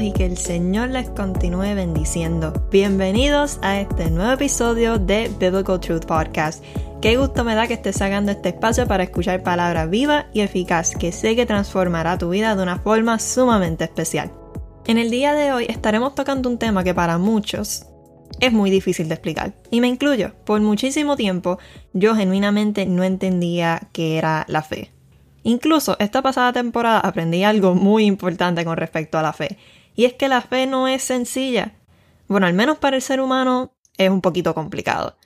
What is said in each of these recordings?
y que el Señor les continúe bendiciendo. Bienvenidos a este nuevo episodio de Biblical Truth Podcast. Qué gusto me da que estés sacando este espacio para escuchar palabra viva y eficaz que sé que transformará tu vida de una forma sumamente especial. En el día de hoy estaremos tocando un tema que para muchos es muy difícil de explicar. Y me incluyo, por muchísimo tiempo yo genuinamente no entendía qué era la fe. Incluso esta pasada temporada aprendí algo muy importante con respecto a la fe. Y es que la fe no es sencilla. Bueno, al menos para el ser humano es un poquito complicado.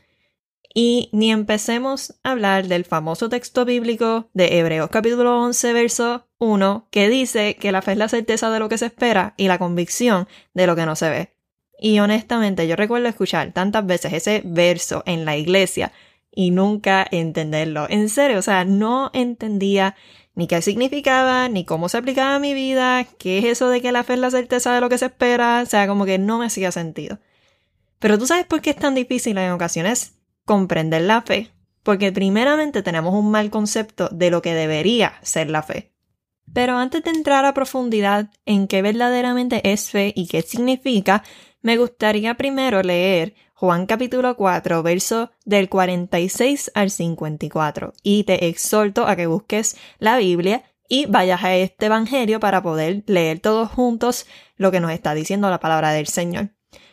Y ni empecemos a hablar del famoso texto bíblico de Hebreos capítulo 11, verso 1, que dice que la fe es la certeza de lo que se espera y la convicción de lo que no se ve. Y honestamente yo recuerdo escuchar tantas veces ese verso en la iglesia y nunca entenderlo. En serio, o sea, no entendía ni qué significaba, ni cómo se aplicaba a mi vida, qué es eso de que la fe es la certeza de lo que se espera, o sea, como que no me hacía sentido. Pero tú sabes por qué es tan difícil en ocasiones comprender la fe, porque primeramente tenemos un mal concepto de lo que debería ser la fe. Pero antes de entrar a profundidad en qué verdaderamente es fe y qué significa, me gustaría primero leer Juan capítulo 4, verso del 46 al 54. Y te exhorto a que busques la Biblia y vayas a este Evangelio para poder leer todos juntos lo que nos está diciendo la palabra del Señor.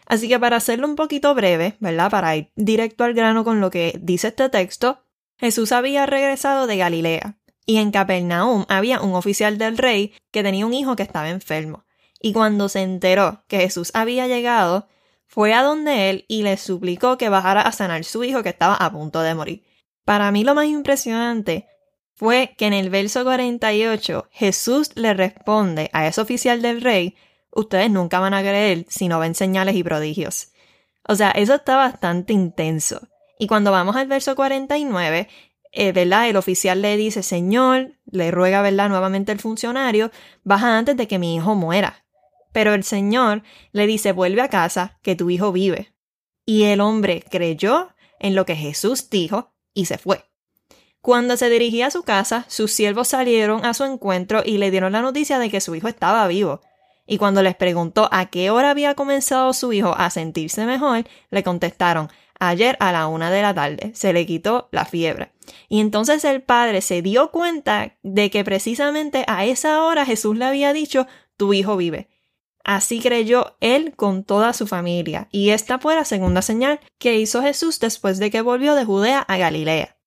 Así que para hacerlo un poquito breve, ¿verdad? Para ir directo al grano con lo que dice este texto, Jesús había regresado de Galilea y en Capernaum había un oficial del rey que tenía un hijo que estaba enfermo. Y cuando se enteró que Jesús había llegado, fue a donde él y le suplicó que bajara a sanar su hijo que estaba a punto de morir. Para mí lo más impresionante fue que en el verso 48 Jesús le responde a ese oficial del rey, ustedes nunca van a creer si no ven señales y prodigios. O sea, eso está bastante intenso. Y cuando vamos al verso 49, eh, ¿verdad? El oficial le dice, Señor, le ruega, ¿verdad? Nuevamente el funcionario, baja antes de que mi hijo muera. Pero el Señor le dice, vuelve a casa, que tu hijo vive. Y el hombre creyó en lo que Jesús dijo y se fue. Cuando se dirigía a su casa, sus siervos salieron a su encuentro y le dieron la noticia de que su hijo estaba vivo. Y cuando les preguntó a qué hora había comenzado su hijo a sentirse mejor, le contestaron ayer a la una de la tarde. Se le quitó la fiebre. Y entonces el padre se dio cuenta de que precisamente a esa hora Jesús le había dicho tu hijo vive. Así creyó él con toda su familia, y esta fue la segunda señal que hizo Jesús después de que volvió de Judea a Galilea.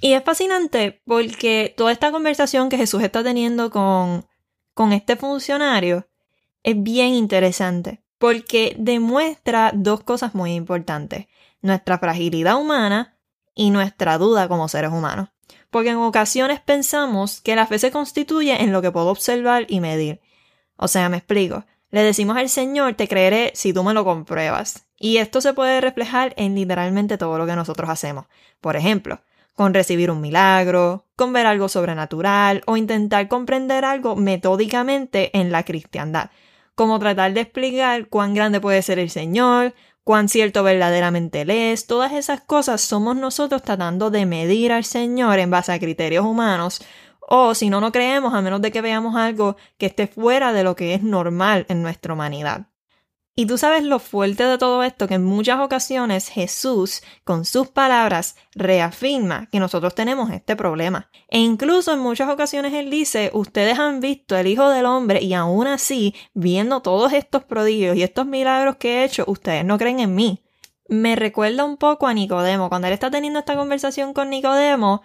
Y es fascinante porque toda esta conversación que Jesús está teniendo con, con este funcionario es bien interesante, porque demuestra dos cosas muy importantes, nuestra fragilidad humana y nuestra duda como seres humanos. Porque en ocasiones pensamos que la fe se constituye en lo que puedo observar y medir, o sea, me explico. Le decimos al Señor, te creeré si tú me lo compruebas. Y esto se puede reflejar en literalmente todo lo que nosotros hacemos. Por ejemplo, con recibir un milagro, con ver algo sobrenatural o intentar comprender algo metódicamente en la cristiandad, como tratar de explicar cuán grande puede ser el Señor, cuán cierto verdaderamente Él es, todas esas cosas somos nosotros tratando de medir al Señor en base a criterios humanos o si no, no creemos a menos de que veamos algo que esté fuera de lo que es normal en nuestra humanidad. Y tú sabes lo fuerte de todo esto, que en muchas ocasiones Jesús, con sus palabras, reafirma que nosotros tenemos este problema. E incluso en muchas ocasiones Él dice, ustedes han visto el Hijo del Hombre y aún así, viendo todos estos prodigios y estos milagros que he hecho, ustedes no creen en mí. Me recuerda un poco a Nicodemo, cuando él está teniendo esta conversación con Nicodemo,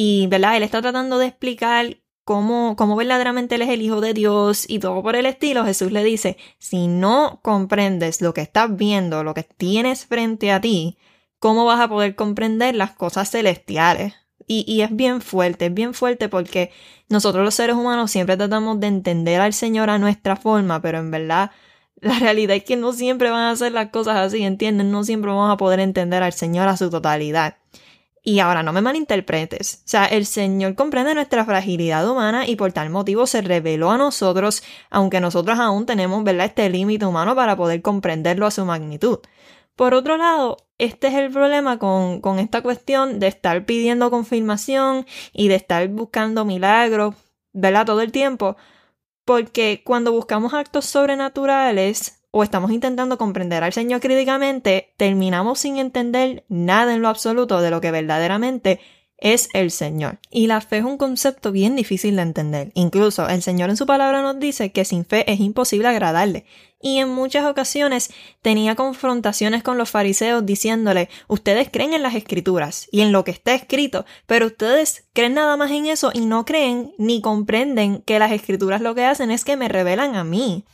y, ¿verdad? Él está tratando de explicar cómo, cómo verdaderamente él es el Hijo de Dios y todo por el estilo. Jesús le dice, si no comprendes lo que estás viendo, lo que tienes frente a ti, ¿cómo vas a poder comprender las cosas celestiales? Y, es bien fuerte, es bien fuerte porque nosotros los seres humanos siempre tratamos de entender al Señor a nuestra forma, pero en verdad la realidad es que no siempre van a hacer las cosas así, ¿entienden? No siempre vamos a poder entender al Señor a su totalidad. Y ahora no me malinterpretes. O sea, el Señor comprende nuestra fragilidad humana y por tal motivo se reveló a nosotros, aunque nosotros aún tenemos, ¿verdad?, este límite humano para poder comprenderlo a su magnitud. Por otro lado, este es el problema con, con esta cuestión de estar pidiendo confirmación y de estar buscando milagros, ¿verdad?, todo el tiempo, Porque cuando buscamos actos sobrenaturales o estamos intentando comprender al Señor críticamente, terminamos sin entender nada en lo absoluto de lo que verdaderamente es el Señor. Y la fe es un concepto bien difícil de entender. Incluso el Señor en su palabra nos dice que sin fe es imposible agradarle. Y en muchas ocasiones tenía confrontaciones con los fariseos diciéndole, ustedes creen en las escrituras y en lo que está escrito, pero ustedes creen nada más en eso y no creen ni comprenden que las escrituras lo que hacen es que me revelan a mí.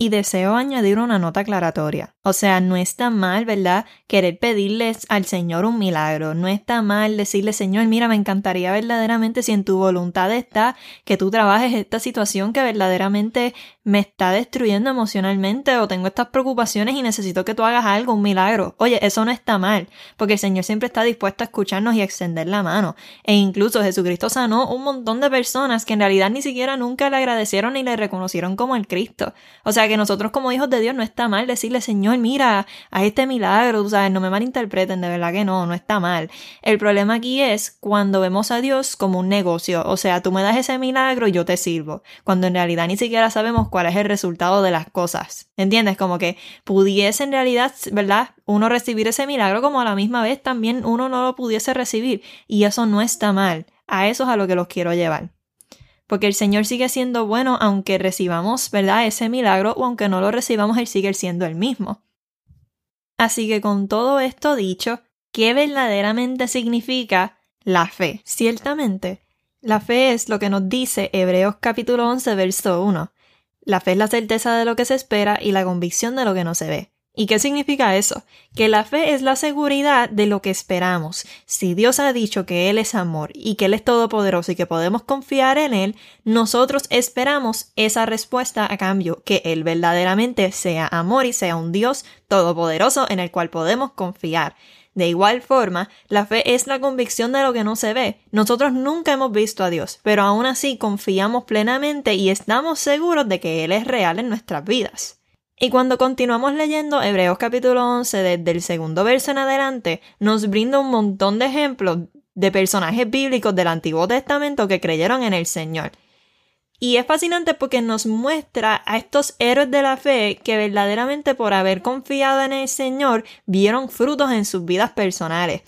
Y deseo añadir una nota aclaratoria. O sea, no está mal, ¿verdad? Querer pedirles al Señor un milagro. No está mal decirle, Señor, mira, me encantaría verdaderamente si en tu voluntad está que tú trabajes esta situación que verdaderamente me está destruyendo emocionalmente o tengo estas preocupaciones y necesito que tú hagas algo, un milagro. Oye, eso no está mal, porque el Señor siempre está dispuesto a escucharnos y a extender la mano. E incluso Jesucristo sanó un montón de personas que en realidad ni siquiera nunca le agradecieron ni le reconocieron como el Cristo. O sea que nosotros como hijos de Dios no está mal decirle, Señor, mira, a este milagro, tú sabes, no me malinterpreten, de verdad que no, no está mal. El problema aquí es cuando vemos a Dios como un negocio, o sea, tú me das ese milagro y yo te sirvo, cuando en realidad ni siquiera sabemos cuál es el resultado de las cosas. ¿Entiendes? Como que pudiese en realidad, ¿verdad? Uno recibir ese milagro como a la misma vez también uno no lo pudiese recibir y eso no está mal. A eso es a lo que los quiero llevar porque el Señor sigue siendo bueno aunque recibamos, ¿verdad?, ese milagro o aunque no lo recibamos, Él sigue siendo el mismo. Así que con todo esto dicho, ¿qué verdaderamente significa la fe? Ciertamente, la fe es lo que nos dice Hebreos capítulo 11, verso 1. La fe es la certeza de lo que se espera y la convicción de lo que no se ve. ¿Y qué significa eso? Que la fe es la seguridad de lo que esperamos. Si Dios ha dicho que Él es amor y que Él es todopoderoso y que podemos confiar en Él, nosotros esperamos esa respuesta a cambio, que Él verdaderamente sea amor y sea un Dios todopoderoso en el cual podemos confiar. De igual forma, la fe es la convicción de lo que no se ve. Nosotros nunca hemos visto a Dios, pero aún así confiamos plenamente y estamos seguros de que Él es real en nuestras vidas. Y cuando continuamos leyendo Hebreos capítulo 11 desde el segundo verso en adelante, nos brinda un montón de ejemplos de personajes bíblicos del Antiguo Testamento que creyeron en el Señor. Y es fascinante porque nos muestra a estos héroes de la fe que verdaderamente por haber confiado en el Señor vieron frutos en sus vidas personales.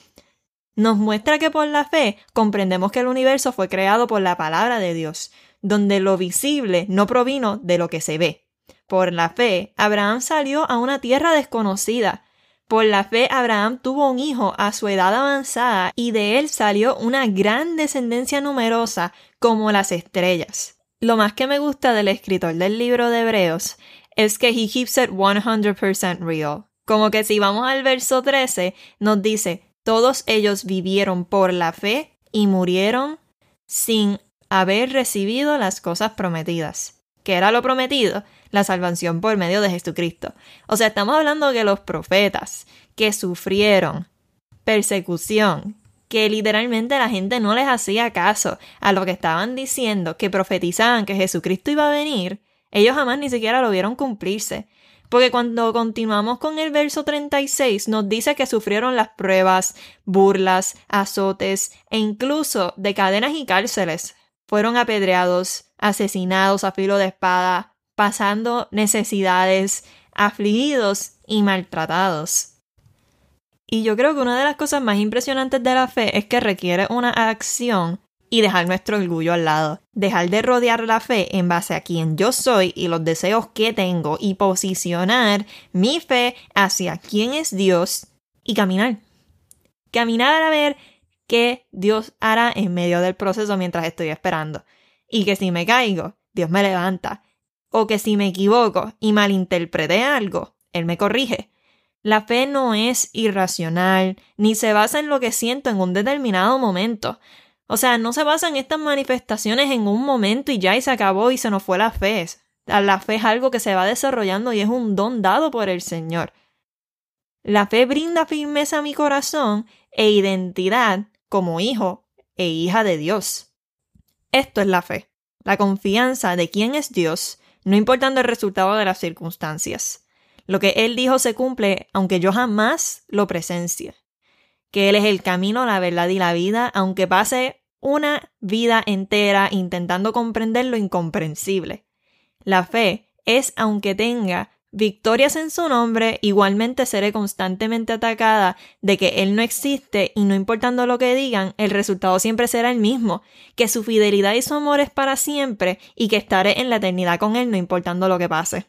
Nos muestra que por la fe comprendemos que el universo fue creado por la palabra de Dios, donde lo visible no provino de lo que se ve. Por la fe, Abraham salió a una tierra desconocida. Por la fe, Abraham tuvo un hijo a su edad avanzada y de él salió una gran descendencia numerosa como las estrellas. Lo más que me gusta del escritor del libro de Hebreos es que he keeps it 100% real. Como que si vamos al verso 13, nos dice, todos ellos vivieron por la fe y murieron sin haber recibido las cosas prometidas. ¿Qué era lo prometido? la salvación por medio de Jesucristo. O sea, estamos hablando de los profetas que sufrieron persecución, que literalmente la gente no les hacía caso a lo que estaban diciendo, que profetizaban que Jesucristo iba a venir, ellos jamás ni siquiera lo vieron cumplirse. Porque cuando continuamos con el verso 36 nos dice que sufrieron las pruebas, burlas, azotes e incluso de cadenas y cárceles. Fueron apedreados, asesinados a filo de espada, pasando necesidades, afligidos y maltratados. Y yo creo que una de las cosas más impresionantes de la fe es que requiere una acción y dejar nuestro orgullo al lado. Dejar de rodear la fe en base a quien yo soy y los deseos que tengo y posicionar mi fe hacia quién es Dios y caminar. Caminar a ver qué Dios hará en medio del proceso mientras estoy esperando. Y que si me caigo, Dios me levanta o que si me equivoco y malinterpreté algo, Él me corrige. La fe no es irracional, ni se basa en lo que siento en un determinado momento. O sea, no se basa en estas manifestaciones en un momento y ya y se acabó y se nos fue la fe. La fe es algo que se va desarrollando y es un don dado por el Señor. La fe brinda firmeza a mi corazón e identidad como hijo e hija de Dios. Esto es la fe, la confianza de quién es Dios no importando el resultado de las circunstancias. Lo que Él dijo se cumple aunque yo jamás lo presencie. Que Él es el camino, la verdad y la vida, aunque pase una vida entera intentando comprender lo incomprensible. La fe es, aunque tenga victorias en su nombre, igualmente seré constantemente atacada de que Él no existe y no importando lo que digan, el resultado siempre será el mismo, que su fidelidad y su amor es para siempre y que estaré en la eternidad con Él no importando lo que pase.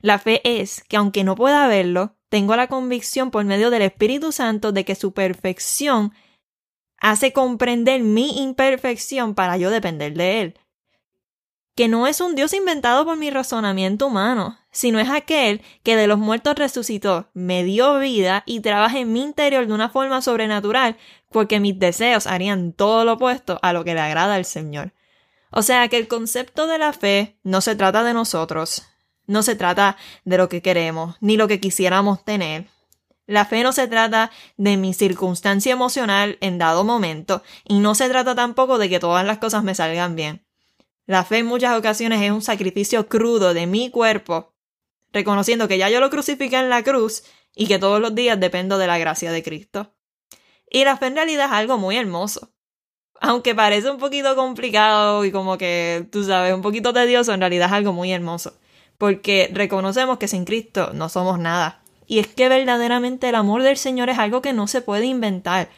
La fe es que aunque no pueda verlo, tengo la convicción por medio del Espíritu Santo de que su perfección hace comprender mi imperfección para yo depender de Él que no es un Dios inventado por mi razonamiento humano, sino es aquel que de los muertos resucitó, me dio vida y trabaja en mi interior de una forma sobrenatural, porque mis deseos harían todo lo opuesto a lo que le agrada al Señor. O sea que el concepto de la fe no se trata de nosotros, no se trata de lo que queremos, ni lo que quisiéramos tener. La fe no se trata de mi circunstancia emocional en dado momento, y no se trata tampoco de que todas las cosas me salgan bien. La fe en muchas ocasiones es un sacrificio crudo de mi cuerpo, reconociendo que ya yo lo crucifiqué en la cruz y que todos los días dependo de la gracia de Cristo. Y la fe en realidad es algo muy hermoso. Aunque parece un poquito complicado y como que, tú sabes, un poquito tedioso, en realidad es algo muy hermoso. Porque reconocemos que sin Cristo no somos nada. Y es que verdaderamente el amor del Señor es algo que no se puede inventar.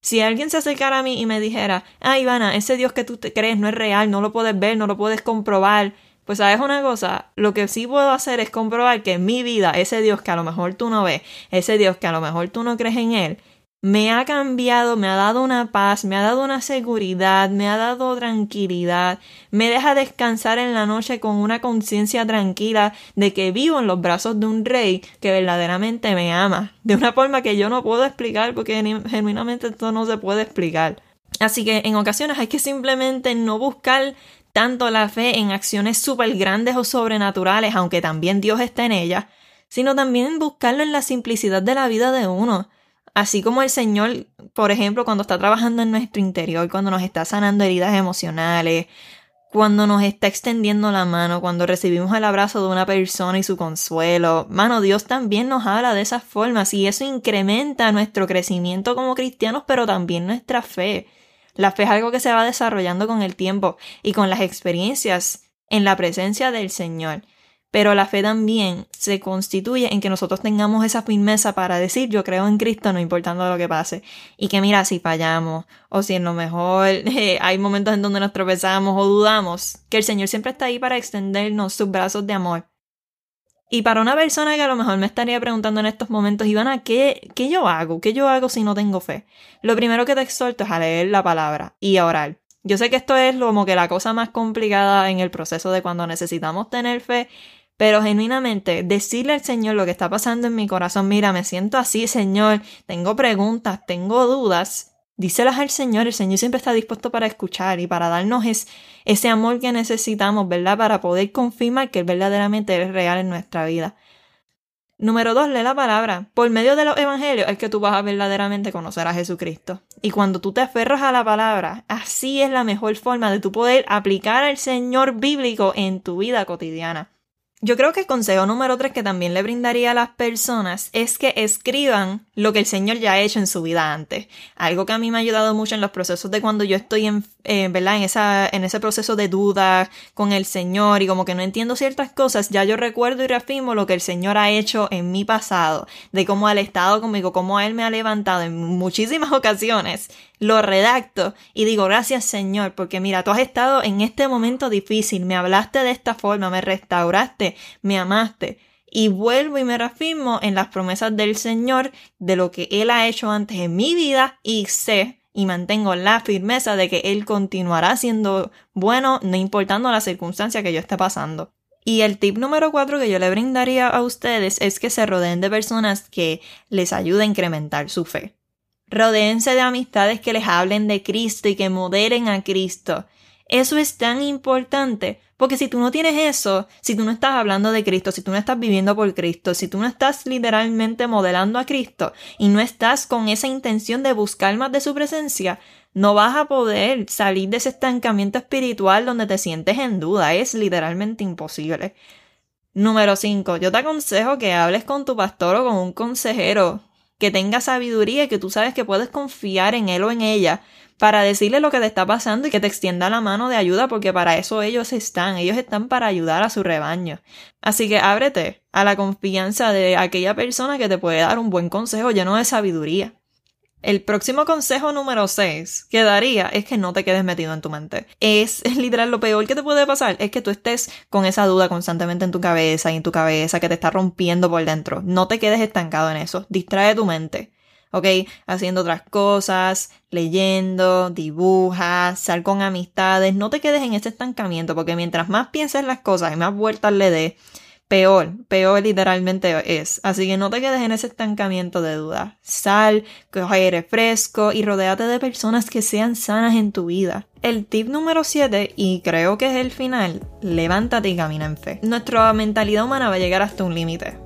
Si alguien se acercara a mí y me dijera, ah, Ivana, ese Dios que tú te crees no es real, no lo puedes ver, no lo puedes comprobar, pues sabes una cosa, lo que sí puedo hacer es comprobar que en mi vida ese Dios que a lo mejor tú no ves, ese Dios que a lo mejor tú no crees en él, me ha cambiado, me ha dado una paz, me ha dado una seguridad, me ha dado tranquilidad, me deja descansar en la noche con una conciencia tranquila de que vivo en los brazos de un rey que verdaderamente me ama, de una forma que yo no puedo explicar porque genuinamente esto no se puede explicar. Así que en ocasiones hay que simplemente no buscar tanto la fe en acciones súper grandes o sobrenaturales, aunque también Dios está en ellas, sino también buscarlo en la simplicidad de la vida de uno Así como el Señor, por ejemplo, cuando está trabajando en nuestro interior, cuando nos está sanando heridas emocionales, cuando nos está extendiendo la mano, cuando recibimos el abrazo de una persona y su consuelo. Mano, Dios también nos habla de esas formas y eso incrementa nuestro crecimiento como cristianos, pero también nuestra fe. La fe es algo que se va desarrollando con el tiempo y con las experiencias en la presencia del Señor. Pero la fe también se constituye en que nosotros tengamos esa firmeza para decir yo creo en Cristo no importando lo que pase. Y que mira, si fallamos o si en lo mejor eh, hay momentos en donde nos tropezamos o dudamos, que el Señor siempre está ahí para extendernos sus brazos de amor. Y para una persona que a lo mejor me estaría preguntando en estos momentos, Ivana, ¿qué, ¿qué yo hago? ¿Qué yo hago si no tengo fe? Lo primero que te exhorto es a leer la palabra y a orar. Yo sé que esto es como que la cosa más complicada en el proceso de cuando necesitamos tener fe, pero genuinamente decirle al Señor lo que está pasando en mi corazón, mira, me siento así, Señor, tengo preguntas, tengo dudas, díselas al Señor, el Señor siempre está dispuesto para escuchar y para darnos ese amor que necesitamos, ¿verdad? Para poder confirmar que Él verdaderamente es real en nuestra vida. Número dos, lee la palabra. Por medio de los evangelios es que tú vas a verdaderamente conocer a Jesucristo. Y cuando tú te aferras a la palabra, así es la mejor forma de tú poder aplicar al Señor bíblico en tu vida cotidiana. Yo creo que el consejo número tres que también le brindaría a las personas es que escriban lo que el Señor ya ha hecho en su vida antes. Algo que a mí me ha ayudado mucho en los procesos de cuando yo estoy en, eh. En, esa, en ese proceso de duda con el Señor y como que no entiendo ciertas cosas, ya yo recuerdo y reafirmo lo que el Señor ha hecho en mi pasado, de cómo ha estado conmigo, cómo Él me ha levantado en muchísimas ocasiones lo redacto y digo gracias Señor, porque mira, tú has estado en este momento difícil, me hablaste de esta forma, me restauraste, me amaste. Y vuelvo y me reafirmo en las promesas del Señor, de lo que Él ha hecho antes en mi vida y sé y mantengo la firmeza de que Él continuará siendo bueno, no importando la circunstancia que yo esté pasando. Y el tip número cuatro que yo le brindaría a ustedes es que se rodeen de personas que les ayuden a incrementar su fe. Rodéense de amistades que les hablen de Cristo y que moderen a Cristo. Eso es tan importante, porque si tú no tienes eso, si tú no estás hablando de Cristo, si tú no estás viviendo por Cristo, si tú no estás literalmente modelando a Cristo y no estás con esa intención de buscar más de su presencia, no vas a poder salir de ese estancamiento espiritual donde te sientes en duda. Es literalmente imposible. Número 5. Yo te aconsejo que hables con tu pastor o con un consejero que tenga sabiduría y que tú sabes que puedes confiar en él o en ella para decirle lo que te está pasando y que te extienda la mano de ayuda porque para eso ellos están, ellos están para ayudar a su rebaño. Así que ábrete a la confianza de aquella persona que te puede dar un buen consejo lleno de sabiduría. El próximo consejo número 6 que daría es que no te quedes metido en tu mente. Es, literal lo peor que te puede pasar es que tú estés con esa duda constantemente en tu cabeza y en tu cabeza que te está rompiendo por dentro. No te quedes estancado en eso. Distrae tu mente. ¿ok? Haciendo otras cosas, leyendo, dibuja, sal con amistades, no te quedes en ese estancamiento, porque mientras más pienses las cosas y más vueltas le des, peor, peor literalmente es. Así que no te quedes en ese estancamiento de duda. Sal, coge aire fresco y rodéate de personas que sean sanas en tu vida. El tip número 7, y creo que es el final, levántate y camina en fe. Nuestra mentalidad humana va a llegar hasta un límite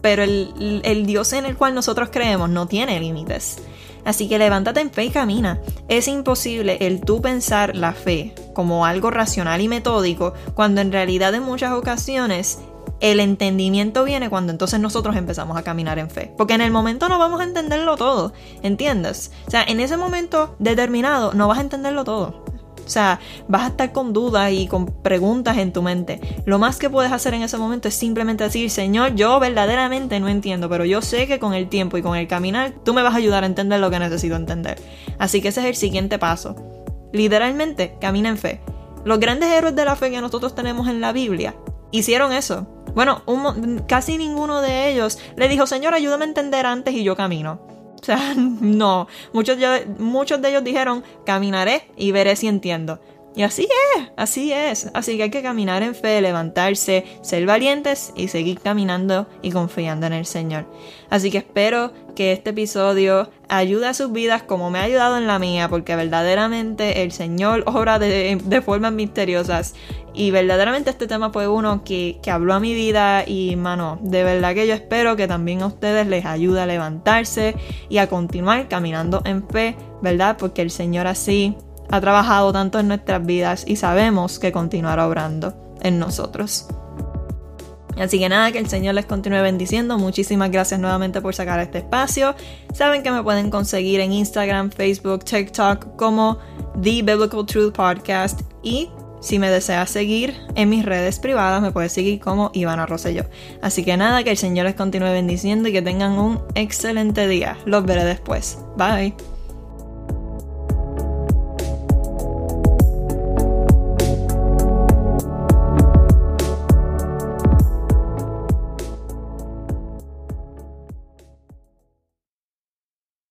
pero el, Dios en el cual nosotros creemos no tiene límites. Así que levántate en fe y camina. Es imposible el tú pensar la fe como algo racional y metódico cuando en realidad en muchas ocasiones el entendimiento viene cuando entonces nosotros empezamos a caminar en fe. Porque en el momento no vamos a entenderlo todo, ¿entiendes? O sea, en ese momento determinado no vas a entenderlo todo. O sea, vas a estar con dudas y con preguntas en tu mente. Lo más que puedes hacer en ese momento es simplemente decir, Señor, yo verdaderamente no entiendo, pero yo sé que con el tiempo y con el caminar, tú me vas a ayudar a entender lo que necesito entender. Así que ese es el siguiente paso. Literalmente, camina en fe. Los grandes héroes de la fe que nosotros tenemos en la Biblia hicieron eso. Bueno, casi ninguno de ellos le dijo, Señor, ayúdame a entender antes y yo camino. O sea, no. Muchos, muchos de ellos dijeron, caminaré y veré si entiendo. Y así es, así es. Así que hay que caminar en fe, levantarse, ser valientes y seguir caminando y confiando en el Señor. Así que espero que este episodio ayude a sus vidas como me ha ayudado en la mía, porque verdaderamente el Señor obra de, formas misteriosas. Y verdaderamente este tema fue uno que, que habló a mi vida y, mano, de verdad que yo espero que también a ustedes les ayude a levantarse y a continuar caminando en fe, ¿verdad? Porque el Señor así ha trabajado tanto en nuestras vidas y sabemos que continuará obrando en nosotros. Así que nada, que el Señor les continúe bendiciendo. Muchísimas gracias nuevamente por sacar este espacio. Saben que me pueden conseguir en Instagram, Facebook, TikTok como The Biblical Truth Podcast y si me deseas seguir en mis redes privadas, me puedes seguir como Ivana Rosselló. Así que nada, que el Señor les continúe bendiciendo y que tengan un excelente día. Los veré después. Bye.